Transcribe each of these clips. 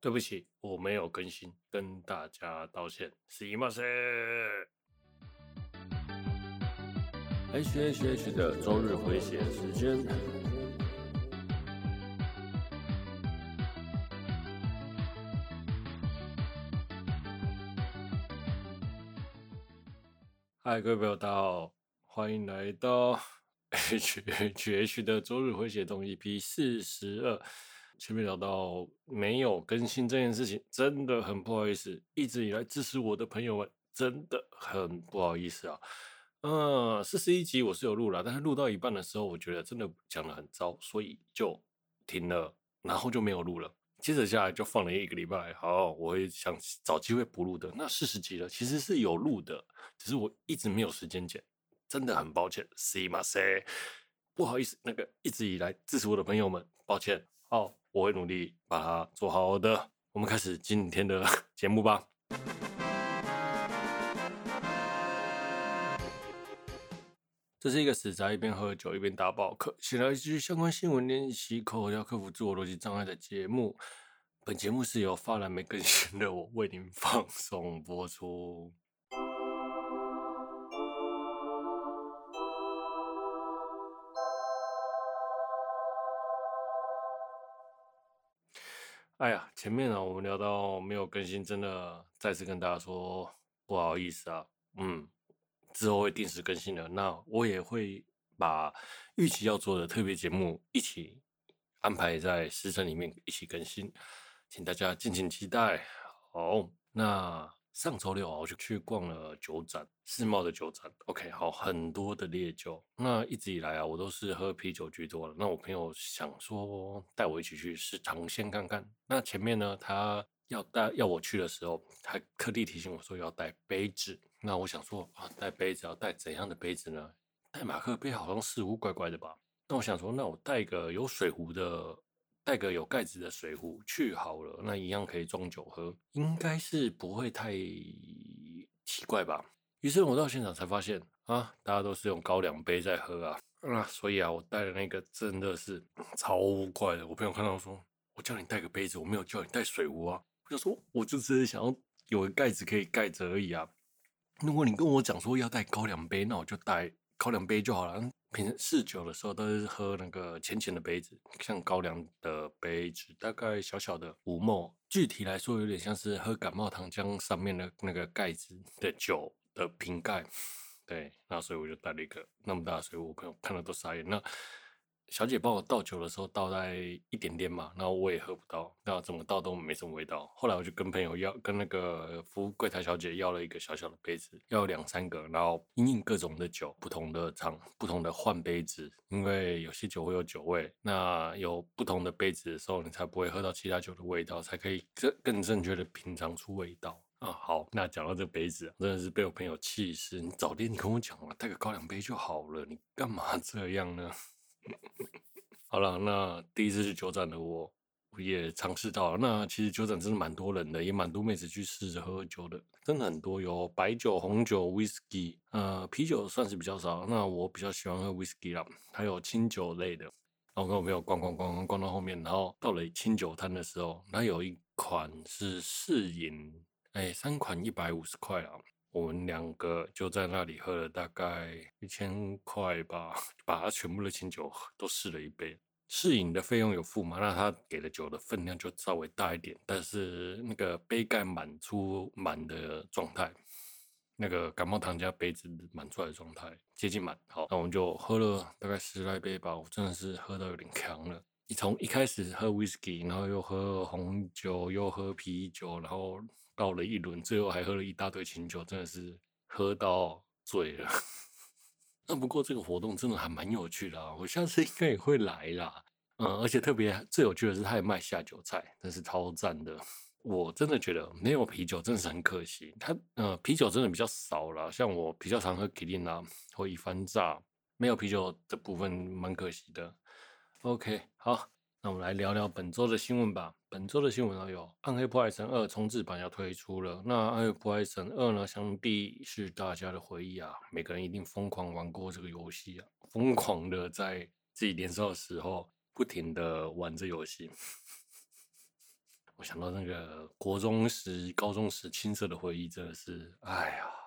对不起，我没有更新，跟大家道歉。すいません。H H H 的周日回血时间。嗨，各位朋友，大家好，欢迎来到 H H H 的周日回血动 EP 四十二。 前面聊到没有更新这件事情，真的很不好意思。一直以来支持我的朋友们，真的很不好意思啊。嗯，四十一集我是有录了，但是录到一半的时候，我觉得真的讲得很糟，所以就停了，然后就没有录了。接着下来就放了一个礼拜。好，我会想找机会补录的。那四十集了，其实是有录的，只是我一直没有时间剪，真的很抱歉。すいません，不好意思，那个一直以来支持我的朋友们，抱歉。好。 我会努力把它做好的。我们开始今天的 节目吧。这是一个死宅一边喝酒一边打报课，写了一句相关新闻练习口要克服自我逻辑障碍的节目。本节目是由发懒没更新的我为您放送播出。哎呀，前面啊，我们聊到没有更新，真的再次跟大家说不好意思啊。嗯，之后会定时更新的。那我也会把预期要做的特别节目一起安排在时程里面一起更新，请大家敬请期待。好，那。上周六啊，我就去逛了酒展，世贸的酒展。OK，好，很多的烈酒。那一直以来啊，我都是喝啤酒居多的。那我朋友想说带我一起去试尝鲜看看。那前面呢，他要带要我去的时候，他特地提醒我说要带杯子。那我想说啊，带杯子要带怎样的杯子呢？带马克杯好像似乎怪怪的吧。那我想说，那我带一个有水壶的。带个有盖子的水壶去好了，那一样可以装酒喝，应该是不会太奇怪吧？于是我到现场才发现啊，大家都是用高粱杯在喝啊，啊，所以啊，我带的那个真的是超怪的。我朋友看到说，我叫你带个杯子，我没有叫你带水壶啊。我就说，我就只是想要有个盖子可以盖着而已啊。如果你跟我讲说要带高粱杯，那我就带高粱杯就好了。平时试酒的时候都是喝那个浅浅的杯子，像高粱的杯子，大概小小的五沫具体来说有点像是喝感冒糖浆上面的那个盖子的酒的瓶盖。对，那所以我就带了一个那么大，所以我朋友看了都傻眼。那小姐帮我倒酒的时候倒在一点点嘛，然后我也喝不到，那怎么倒都没什么味道。后来我就跟朋友要，跟那个服务柜台小姐要了一个小小的杯子，要两三个，然后因应各种的酒，不同的厂，不同的换杯子，因为有些酒会有酒味，那有不同的杯子的时候，你才不会喝到其他酒的味道，才可以更更正确的品尝出味道啊。好，那讲到这杯子，真的是被我朋友气死。你早点你跟我讲嘛，带个高粱杯就好了，你干嘛这样呢？好了，那第一次去酒展的我，我也尝试到了。那其实酒展真的蛮多人的，也蛮多妹子去试着喝酒的，真的很多，有白酒、红酒、whisky，呃，啤酒算是比较少。那我比较喜欢喝 whisky 啦，还有清酒类的。然后跟我朋友逛逛逛逛逛到后面，然后到了清酒摊的时候，那有一款是试饮，哎，三款一百五十块啊。我们两个就在那里喝了大概一千块吧，把它全部的清酒都试了一杯。试饮的费用有付嘛？那他给的酒的分量就稍微大一点，但是那个杯盖满出满的状态，那个感冒糖加杯子满出来的状态接近满。好，那我们就喝了大概十来杯吧，我真的是喝到有点强了。你从一开始喝 whisky，然后又喝红酒，又喝啤酒，然后。倒了一轮，最后还喝了一大堆清酒，真的是喝到醉了。那不过这个活动真的还蛮有趣的，我下次应该也会来啦。嗯，而且特别最有趣的是，他也卖下酒菜，真是超赞的。我真的觉得没有啤酒真的是很可惜。他呃啤酒真的比较少啦，像我比较常喝吉林啊或一番炸，没有啤酒的部分蛮可惜的。OK，好。我们来聊聊本周的新闻吧。本周的新闻呢有《暗黑破坏神二》重制版要推出了。那《暗黑破坏神二》呢，想必是大家的回忆啊，每个人一定疯狂玩过这个游戏啊，疯狂的在自己年少的时候不停的玩这游戏。我想到那个国中时、高中时青涩的回忆，真的是，哎呀。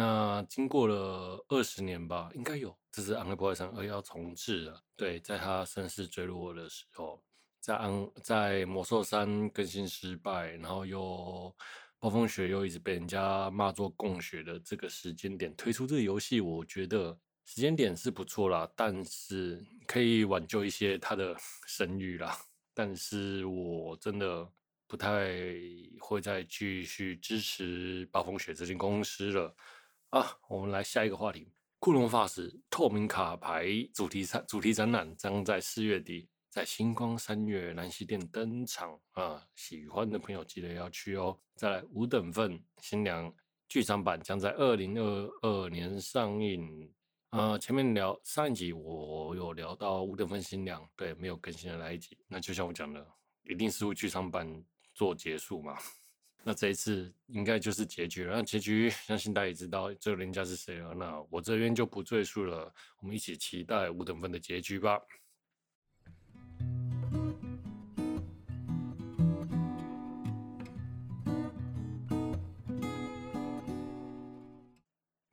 那经过了二十年吧，应该有，这是《暗黑破坏神二》要重置了。对，在他声势坠落的时候，在暗在魔兽三更新失败，然后又暴风雪又一直被人家骂作供血的这个时间点推出这个游戏，我觉得时间点是不错啦，但是可以挽救一些他的 声誉啦。但是我真的不太会再继续支持暴风雪这间公司了。啊，我们来下一个话题。库隆法使透明卡牌主题展主题展览将在四月底在星光三月南西店登场啊！喜欢的朋友记得要去哦。再来，五等份新娘剧场版将在二零二二年上映。啊，前面聊上一集我有聊到五等份新娘，对，没有更新的那一集。那就像我讲的，一定是会剧场版做结束嘛。那这一次应该就是结局了。那结局 相信大家也知道，这个人家是谁了。那我这边就不赘述了。我们一起期待五等分的结局吧。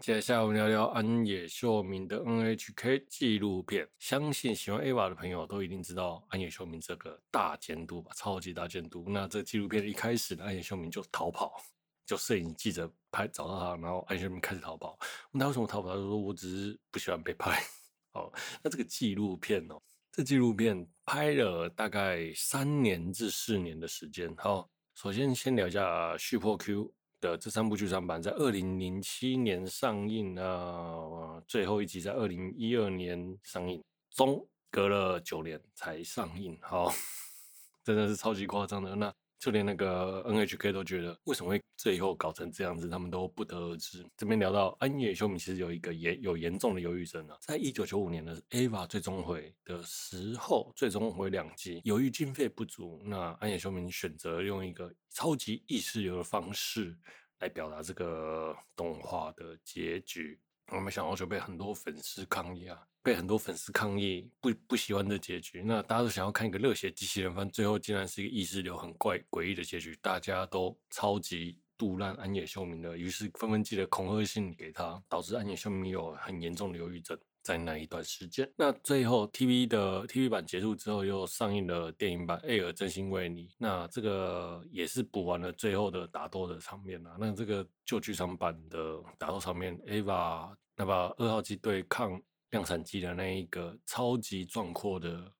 接下来我们聊聊安野秀明的 NHK 纪录片。相信喜欢 AVA 的朋友都一定知道安野秀明这个大监督吧，超级大监督。那这纪录片一开始呢，安野秀明就逃跑，就摄影记者拍找到他，然后安野秀明开始逃跑。问他为什么逃跑，他说：“我只是不喜欢被拍。”哦，那这个纪录片哦，这纪录片拍了大概三年至四年的时间。好，首先先聊一下续破 Q。的这三部剧场版在二零零七年上映啊，最后一集在二零一二年上映，中隔了九年才上映，好，真的是超级夸张的。那就连那个 NHK 都觉得，为什么会最后搞成这样子，他们都不得而知。这边聊到安野秀明，其实有一个严有严重的忧郁症啊，在一九九五年的 EVA 最终回的时候，最终回两集，由于经费不足，那安野秀明选择用一个超级意识流的方式来表达这个动画的结局。我们想到就被很多粉丝抗议啊，被很多粉丝抗议不不喜欢的结局。那大家都想要看一个热血机器人番，最后竟然是一个意识流很怪诡异的结局，大家都超级杜烂安野秀明的，于是纷纷寄了恐吓信给他，导致安野秀明有很严重的忧郁症。在那一段时间，那最后 TV 的 TV 版结束之后，又上映了电影版《艾尔真心为你》，那这个也是补完了最后的打斗的场面了。那这个旧剧场版的打斗场面，EVA 那把二号机对抗量产机的那一个超级壮阔的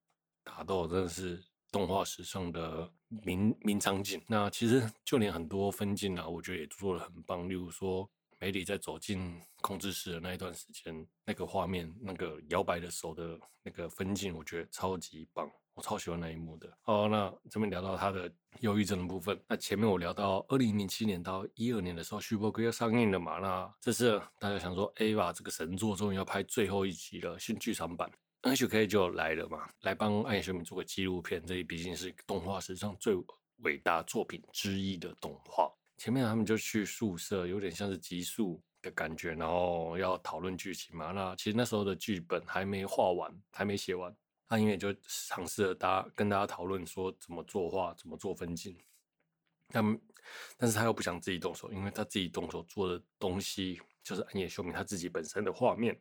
打斗，真的是动画史上的名名场景。那其实就连很多分镜啊，我觉得也做得很棒，例如说。梅里在走进控制室的那一段时间，那个画面，那个摇摆的手的那个分镜，我觉得超级棒，我超喜欢那一幕的。好，那这边聊到他的忧郁症的部分。那前面我聊到二零零七年到一二年的时候，续破 Q 要上映了嘛？那这次大家想说，EVA 这个神作终于要拍最后一集了，新剧场版，NHK 就来了嘛，来帮安野秀明做个纪录片。这毕竟是动画史上最伟大作品之一的动画。前面他们就去宿舍，有点像是集宿的感觉，然后要讨论剧情嘛。那其实那时候的剧本还没画完，还没写完，他因为就尝试了大家跟大家讨论说怎么作画，怎么做分镜。但但是他又不想自己动手，因为他自己动手做的东西就是安野秀明他自己本身的画面。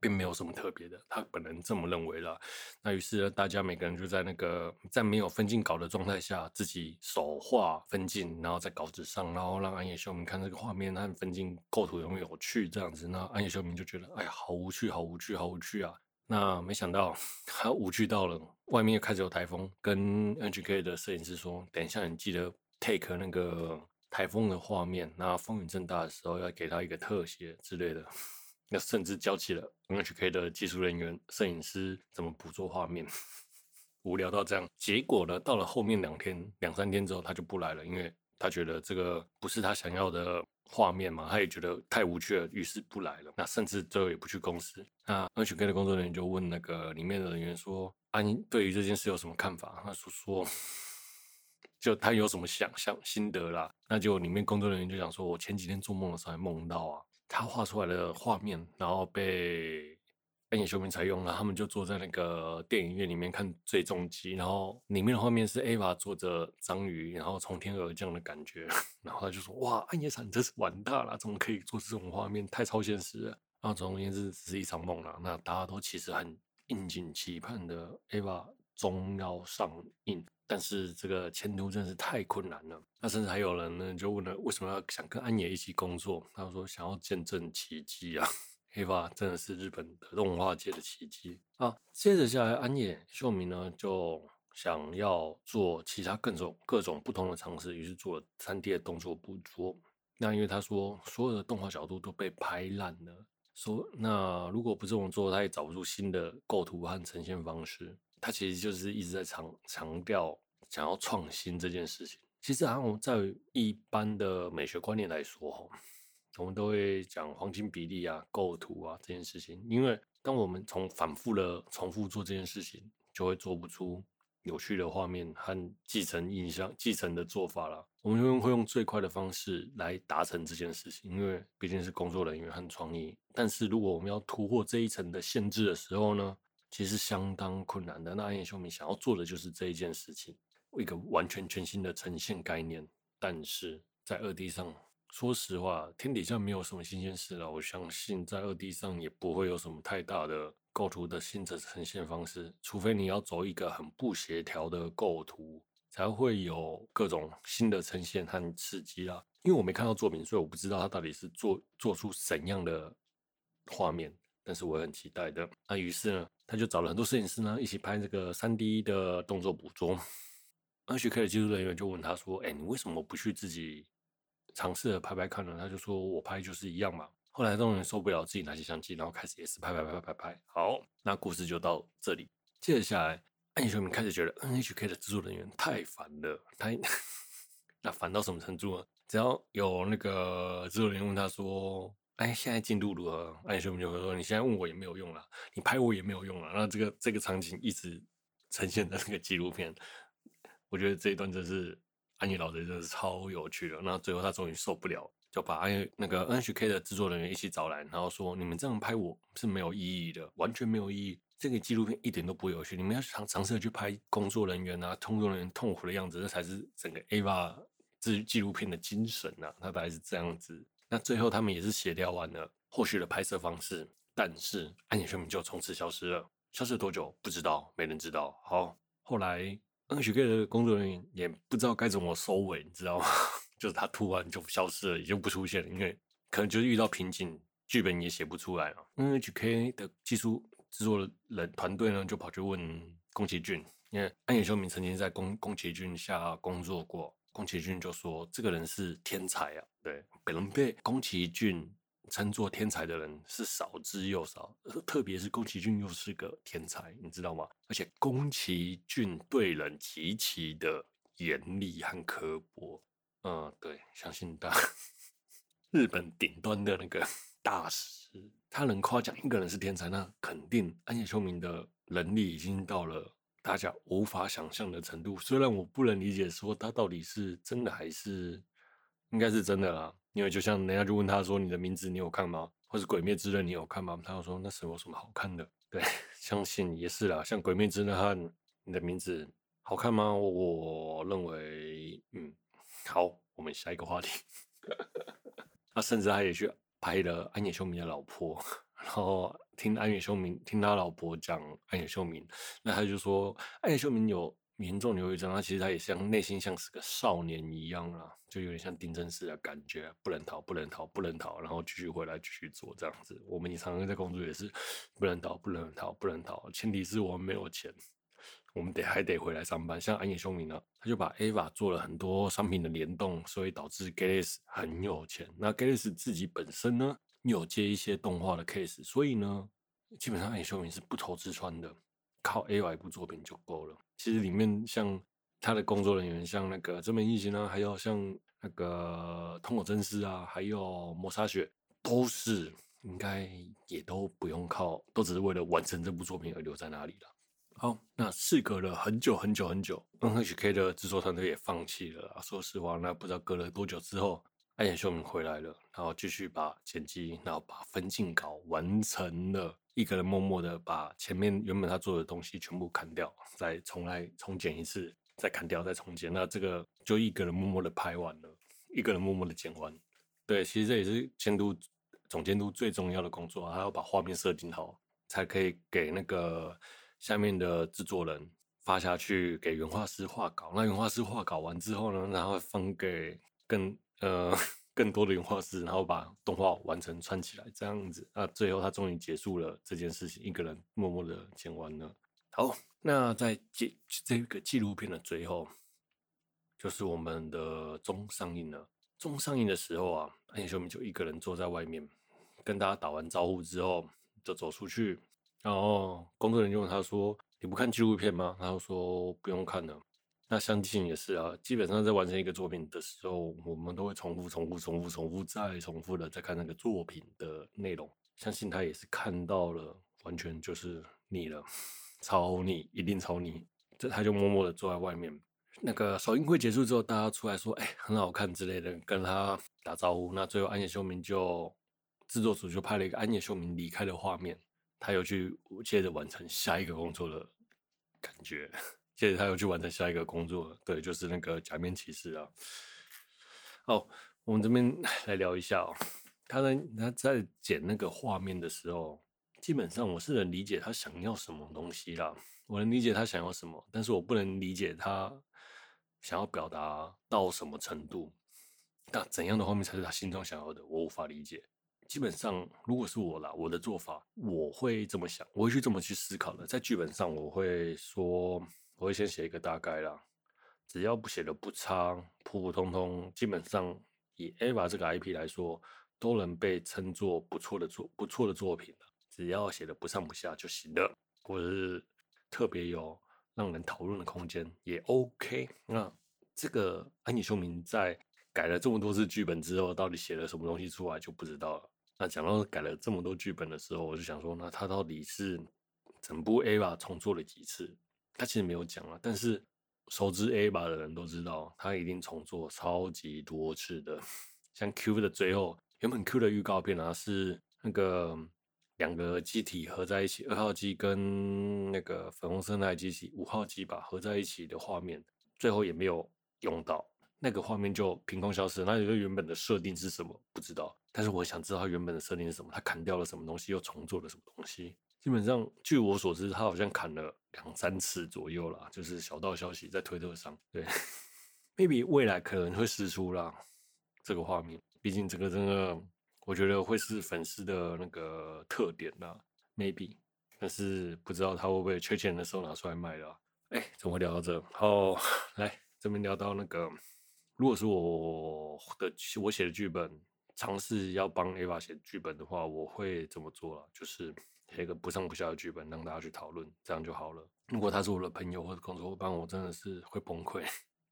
并没有什么特别的，他本人这么认为了。那于是，大家每个人就在那个在没有分镜稿的状态下，自己手画分镜，然后在稿纸上，然后让安野秀明看这个画面和分镜构图有没有趣这样子。那安野秀明就觉得，哎呀，好无趣，好无趣，好无趣啊！那没想到他无趣到了，外面又开始有台风，跟 NGK 的摄影师说，等一下你记得 take 那个台风的画面，那风雨正大的时候要给他一个特写之类的。那甚至交起了 NHK 的技术人员、摄影师怎么捕捉画面，无聊到这样。结果呢，到了后面两天、两三天之后，他就不来了，因为他觉得这个不是他想要的画面嘛，他也觉得太无趣了，于是不来了。那甚至最后也不去公司。那 NHK 的工作人员就问那个里面的人员说：“啊，你对于这件事有什么看法？”他说：“说，就他有什么想象心得啦？”那就里面工作人员就讲说：“我前几天做梦的时候还梦到啊。”他画出来的画面，然后被安野秀明才用了，他们就坐在那个电影院里面看最终集，然后里面的画面是 Eva 坐着章鱼，然后从天而降的感觉，然后他就说：“哇，安野厂真是完蛋了，怎么可以做这种画面？太超现实了。”然后总而言之，只是一场梦了。那大家都其实很殷切期盼的 Eva 终要上映，但是这个前途真的是太困难了。那甚至还有人呢就问了，为什么要想跟安野一起工作？他说：“想要见证奇迹啊。”黑发真的是日本的动画界的奇迹啊！接着下来，安野秀明呢就想要做其他各种各种不同的尝试，于是做了 3D 的动作捕捉。那因为他说所有的动画角度都被拍烂了，说那如果不这么做，他也找不出新的构图和呈现方式。他其实就是一直在强强调想要创新这件事情。其实，按我在一般的美学观念来说，我们都会讲黄金比例啊、构图啊这件事情，因为当我们从反复的重复做这件事情，就会做不出有趣的画面和继承印象、继承的做法了。我们会用最快的方式来达成这件事情，因为毕竟是工作人员和创意。但是如果我们要突破这一层的限制的时候呢，其实相当困难的。那安野秀明想要做的就是这一件事情，一个完全全新的呈现概念，但是在二 D 上。说实话，天底下没有什么新鲜事了。我相信在二 D 上也不会有什么太大的构图的新的呈现方式，除非你要走一个很不协调的构图，才会有各种新的呈现和刺激啦。因为我没看到作品，所以我不知道他到底是做做出怎样的画面，但是我很期待的。那于是呢，他就找了很多摄影师呢，一起拍这个 3D 的动作捕捉。NHK 的技术人员就问他说：“哎，你为什么不去自己？”尝试着拍拍看呢，他就说我拍就是一样嘛。后来终于受不了，自己拿起相机，然后开始也是拍拍拍拍拍拍。好，那故事就到这里。接着下来，安野秀明开始觉得 NHK 的制作人员太烦了。他 那烦到什么程度呢？只要有那个制作人员问他说：“哎，现在进度如何？”安野秀明就会说：“你现在问我也没有用了，你拍我也没有用了。”那这个这个场景一直 呈现在那个纪录片。我觉得这一段真是。安妮老贼真的是超有趣的，那最后他终于受不了，就把安那个 NHK 的制作人员一起找来，然后说：“你们这样拍我是没有意义的，完全没有意义。这个纪录片一点都不有趣。你们要尝尝试去拍工作人员啊，工作人员痛苦的样子，这才是整个 Eva 这纪录片的精神啊。他大概是这样子。那最后他们也是协调完了后续的拍摄方式，但是安野秀明就从此消失了。消失了多久不知道，没人知道。好，后来。NHK 的工作人员也不知道该怎么收尾，你知道吗？就是他突然就消失了，也就不出现了，因为可能就是遇到瓶颈，剧本也写不出来了。NHK 的技术制作人团队呢，就跑去问宫崎骏，因为安野秀明曾经在宫宫崎骏下工作过，宫崎骏就说这个人是天才啊，对，可能被宫崎骏。称作天才的人是少之又少，特别是宫崎骏又是个天才，你知道吗？而且宫崎骏对人极其的严厉和刻薄。嗯，对，相信大 日本顶端的那个大师，他能夸奖一个人是天才，那肯定安野秀明的能力已经到了大家无法想象的程度。虽然我不能理解说他到底是真的还是，应该是真的啦。因为就像人家就问他说：“你的名字你有看吗？或是《鬼灭之刃》你有看吗？”他就说：“那是有什么好看的？”对，相信也是啦。像《鬼灭之刃》和你的名字好看吗？我认为，嗯，好。我们下一个话题。他甚至他也去拍了安野秀明的老婆，然后听安野秀明听他老婆讲安野秀明，那他就说安野秀明有。严重忧郁症，他其实他也像内心像是个少年一样啦，就有点像丁真司的感觉，不能逃，不能逃，不能逃，然后继续回来继续做这样子。我们也常常在工作也是不能逃，不能逃，不能逃，前提是我们没有钱，我们得还得回来上班。像安野秀明呢，他就把 Eva 做了很多商品的联动，所以导致 Galex 很有钱。那 Galex 自己本身呢，有接一些动画的 case，所以呢，基本上安野秀明是不愁吃穿的。靠 A 一部作品就够了。其实里面像他的工作人员，像那个真本义行啊，还有像那个通口真嗣啊，还有抹茶雪，都是应该也都不用靠，都只是为了完成这部作品而留在那里了。好，那事隔了很久很久很久，NHK 的制作团队也放弃了。说实话，那不知道隔了多久之后，安野秀明回来了，然后继续把剪辑，然后把分镜稿完成了。一个人默默的把前面原本他做的东西全部砍掉，再重来重剪一次，再砍掉再重剪，那这个就一个人默默的拍完了，一个人默默的剪完。对，其实这也是监督总监督最重要的工作，他要把画面设定好，才可以给那个下面的制作人发下去给原画师画稿。那原画师画稿完之后呢，然后分给更呃。更多的原画师，然后把动画完成串起来，这样子，那最后他终于结束了这件事情，一个人默默的剪完了。好，那在纪这个纪录片的最后，就是我们的终上映了。终上映的时候啊，安野秀明就一个人坐在外面，跟大家打完招呼之后，就走出去。然后工作人员问他说：“你不看纪录片吗？”他就说：“不用看了。”那相信也是啊，基本上在完成一个作品的时候，我们都会重复、重复、重复、重复再重复的在看那个作品的内容。相信他也是看到了，完全就是腻了，超腻，一定超腻。这他就默默的坐在外面。那个首映会结束之后，大家出来说：“哎，很好看之类的，跟他打招呼。”那最后安野秀明就制作组就拍了一个安野秀明离开的画面，他又去接着完成下一个工作的感觉。接着他又去完成下一个工作，对，就是那个假面骑士啊。哦，我们这边来聊一下哦。他在他在剪那个画面的时候，基本上我是能理解他想要什么东西啦。我能理解他想要什么，但是我不能理解他想要表达到什么程度。那怎样的画面才是他心中想要的？我无法理解。基本上，如果是我啦，我的做法我会这么想，我会去这么去思考的。在剧本上，我会说。我会先写一个大概啦，只要不写的不差，普普通通，基本上以 EVA 这个 IP 来说，都能被称作不错的作不错的作品了。只要写的不上不下就行了，或者是特别有让人讨论的空间也 OK。那这个安野秀明在改了这么多次剧本之后，到底写了什么东西出来就不知道了。那讲到改了这么多剧本的时候，我就想说，那他到底是整部 EVA 重做了几次？他其实没有讲啊，但是熟知 EVA 的人都知道，他一定重做超级多次的。像 Q 的最后，原本 Q 的预告片啊是那个两个机体合在一起，二号机跟那个粉红色那台机体五号机吧合在一起的画面，最后也没有用到，那个画面就凭空消失。那个原本的设定是什么？不知道。但是我想知道他原本的设定是什么，他砍掉了什么东西，又重做了什么东西。基本上，据我所知，他好像砍了两三次左右啦，就是小道消息在推特上。对，maybe 未来可能会释出啦这个画面，毕竟这个真的，我觉得会是粉丝的那个特点啦。Maybe，但是不知道他会不会缺钱的时候拿出来卖了。哎，怎么会聊到这？好，来这边聊到那个，如果是我的我写的剧本，尝试要帮 EVA 写剧本的话，我会怎么做啊？就是。写一个不上不下的剧本让大家去讨论，这样就好了。如果他是我的朋友或者工作伙伴，我真的是会崩溃，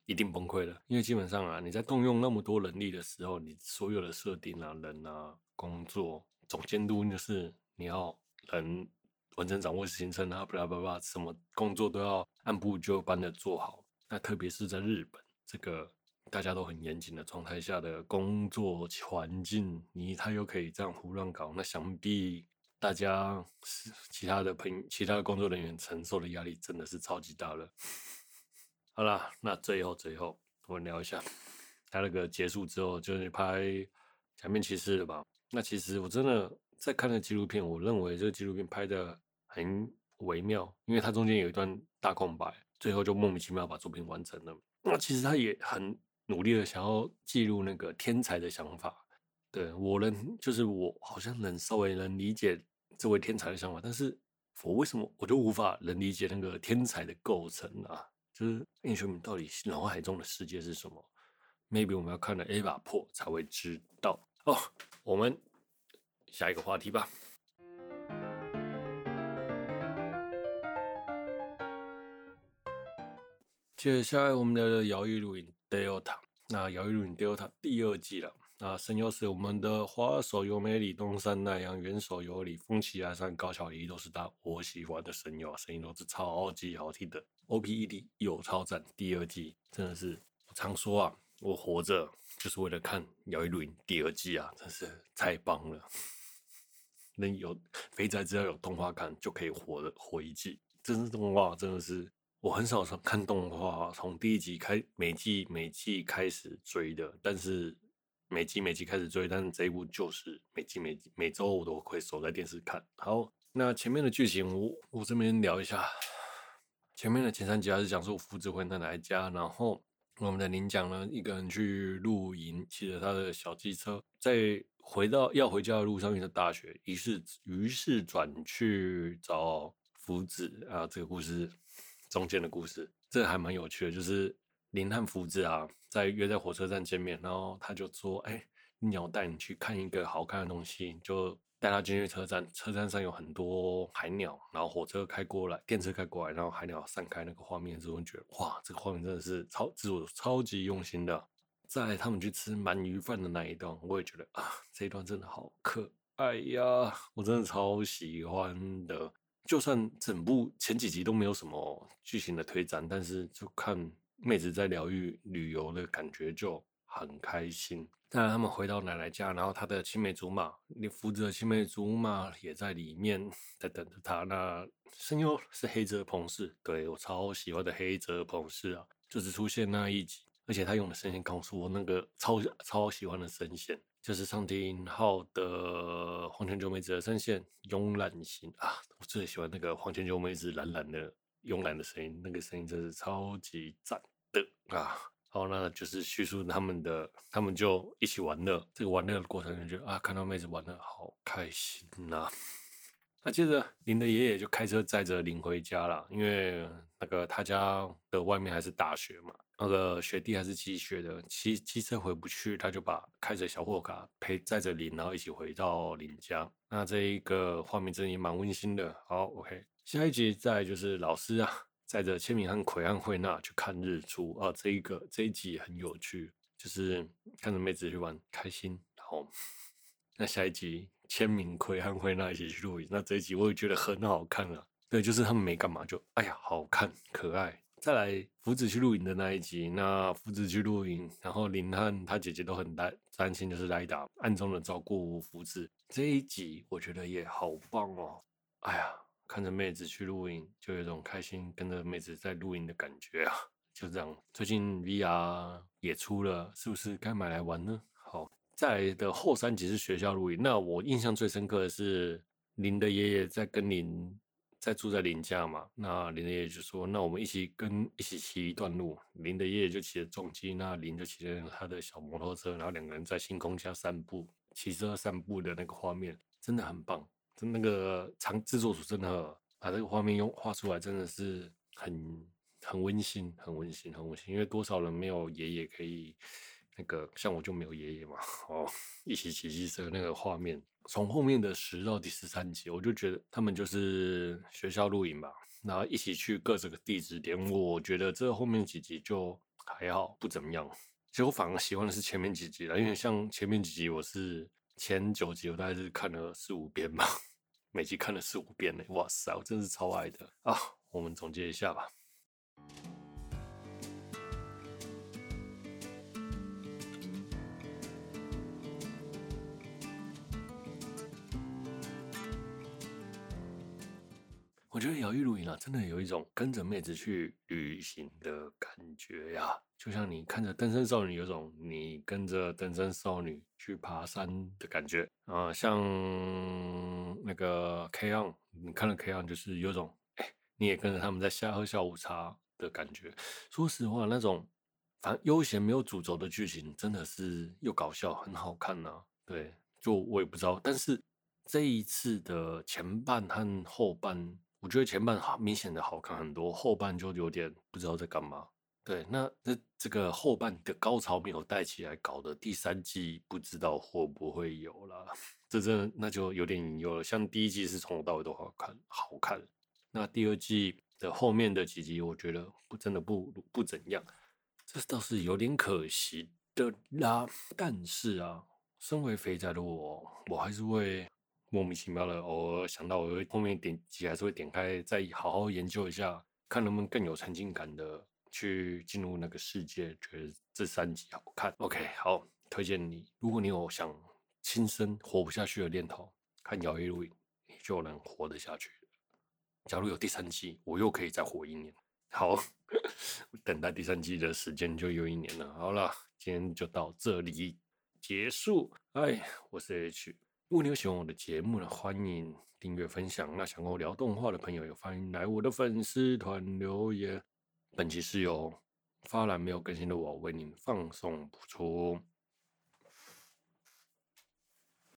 一定崩溃的。因为基本上啊，你在动用那么多人力的时候，你所有的设定啊、人啊、工作、总监督，就是你要人完整掌握行程啊，巴拉巴拉，什么工作都要按部就班的做好。那特别是在日本这个大家都很严谨的状态下的工作环境，你他又可以这样胡乱搞，那想必。大家其他的朋，其他的工作人员承受的压力真的是超级大了。好啦，那最后最后我聊一下，他那个结束之后就是拍假面骑士了吧？那其实我真的在看那纪录片，我认为这个纪录片拍得很微妙，因为它中间有一段大空白，最后就莫名其妙把作品完成了。那其实他也很努力的想要记录那个天才的想法。对，我能，就是我好像能稍微能理解。这位天才的想法，但是我为什么我就无法能理解那个天才的构成啊？就是英雄们到底脑海中的世界是什么？Maybe 我们要看了 EVA 破才会知道哦。我们下一个话题吧。接下来我们聊聊《摇曳露营 Delta》，那《摇曳露营 Delta》第二季了。啊，声优是我们的花守由美里、东山奈央、原守由里、风崎爱沙、高桥一都是大我喜欢的声优，声音都是超级好听的。OPED 有超赞，第二季真的是我常说啊，我活着就是为了看《摇曳露营》第二季啊，真是太棒了。能有肥宅只要有动画看就可以活的活一季。真是动画真的是我很少看动画，从第一集开每季每季开始追的，但是每集每集开始追，但是这一部就是每集每季每周我都会守在电视看。好，那前面的剧情我我这边聊一下，前面的前三集还是讲述福子回奶奶家，然后。我们的林讲呢，一个人去露营，骑着他的小机车，在回到要回家的路上遇到大雪，于是于是转去找福子啊。这个故事中间的故事，这还蛮有趣的，就是林和福子啊，在约在火车站见面，然后他就说：“哎，你要带你去看一个好看的东西。”就带他进去车站，车站上有很多海鸟，然后火车开过来，电车开过来，然后海鸟散开那个画面之后，觉得哇，这个画面真的是超制作超级用心的。在他们去吃鳗鱼饭的那一段，我也觉得啊，这一段真的好可爱呀，我真的超喜欢的。就算整部前几集都没有什么剧情的推展，但是就看妹子在疗愈旅游的感觉就很开心。当然，他们回到奶奶家，然后他的青梅竹马，你扶着青梅竹马也在里面在等着他。那声优是黑泽朋士，对，我超喜欢的黑泽朋士啊，就是出现那一集，而且他用的声线告诉我那个超超喜欢的声线，就是上町浩的黄泉九美子的声线，慵懒型啊，我最喜欢那个黄泉九美子懒懒的慵懒的声音，那个声音真是超级赞的啊。好，那就是叙述他们的，他们就一起玩乐。这个玩乐的过程，就觉得啊，看到妹子玩的好开心呐、啊。那接着林的爷爷就开车载着林回家了，因为那个他家的外面还是大雪嘛，那个雪地还是积雪的，骑机车回不去，他就把开着小货卡陪载着林，然后一起回到林家。那这一个画面真的也蛮温馨的。好，OK，下一集再就是老师啊。带着千明和葵和惠娜去看日出啊，这一个这一集很有趣，就是看着妹子去玩开心。然后那下一集千明葵和惠娜一起去露营，那这一集我也觉得很好看啊。对，就是他们没干嘛就哎呀好看可爱。再来福子去露营的那一集，那福子去露营，然后林汉他姐姐都很担担心，就是莱达暗中的照顾福子。这一集我觉得也好棒哦。哎呀。看着妹子去露营，就有一种开心跟着妹子在露营的感觉啊！就这样，最近 VR 也出了，是不是该买来玩呢？好，再来的后三集是学校露营。那我印象最深刻的是林的爷爷在跟林在住在林家嘛。那林的爷爷就说：“那我们一起跟一起骑一段路。”林的爷爷就骑着重机，那林就骑着他的小摩托车，然后两个人在星空下散步，骑车散步的那个画面真的很棒。那个长制作组真的把这个画面用画出来，真的是很很温馨，很温馨，很温馨。因为多少人没有爷爷可以那个，像我就没有爷爷嘛，哦，一起骑机车那个画面，从后面的十到第十三集，我就觉得他们就是学校露营吧，然后一起去各这个地址点。我觉得这后面几集就还好，不怎么样。其实我反而喜欢的是前面几集了，因为像前面几集我是。前九集我大概是看了四五遍吧，每集看了四五遍呢，哇塞，我真是超爱的啊！我们总结一下吧。我觉得摇曳露营啊，真的有一种跟着妹子去旅行的感觉呀，就像你看着登山少女，有种你跟着登山少女去爬山的感觉啊。像那个 K-ON，你看了 K-ON，就是有种哎，你也跟着他们在下喝下午茶的感觉。说实话，那种反正悠闲没有主轴的剧情，真的是又搞笑，很好看呐。对，就我也不知道，但是这一次的前半和后半。我觉得前半好明显的好看很多，后半就有点不知道在干嘛。对，那这这个后半的高潮没有带起来，搞的第三季不知道会不会有了。这真那就有点隐忧了。像第一季是从头到尾都好看，好看。那第二季的后面的几集，我觉得不真的不不怎样，这倒是有点可惜的啦。但是啊，身为肥宅的我，我还是会。莫名其妙的，偶尔想到，我会后面点击还是会点开，再好好研究一下，看能不能更有沉浸感的去进入那个世界。觉得这三集好看，OK，好，推荐你。如果你有想轻生活不下去的念头，看摇曳露营，你就能活得下去。假如有第三季，我又可以再活一年。好，等待第三季的时间就又一年了。好了，今天就到这里结束。哎，我是 H。如果你有喜欢我的节目呢，欢迎订阅分享。那想跟我聊动画的朋友，也欢迎来我的粉丝团留言。本期是由发懒没有更新的我为您放送补出。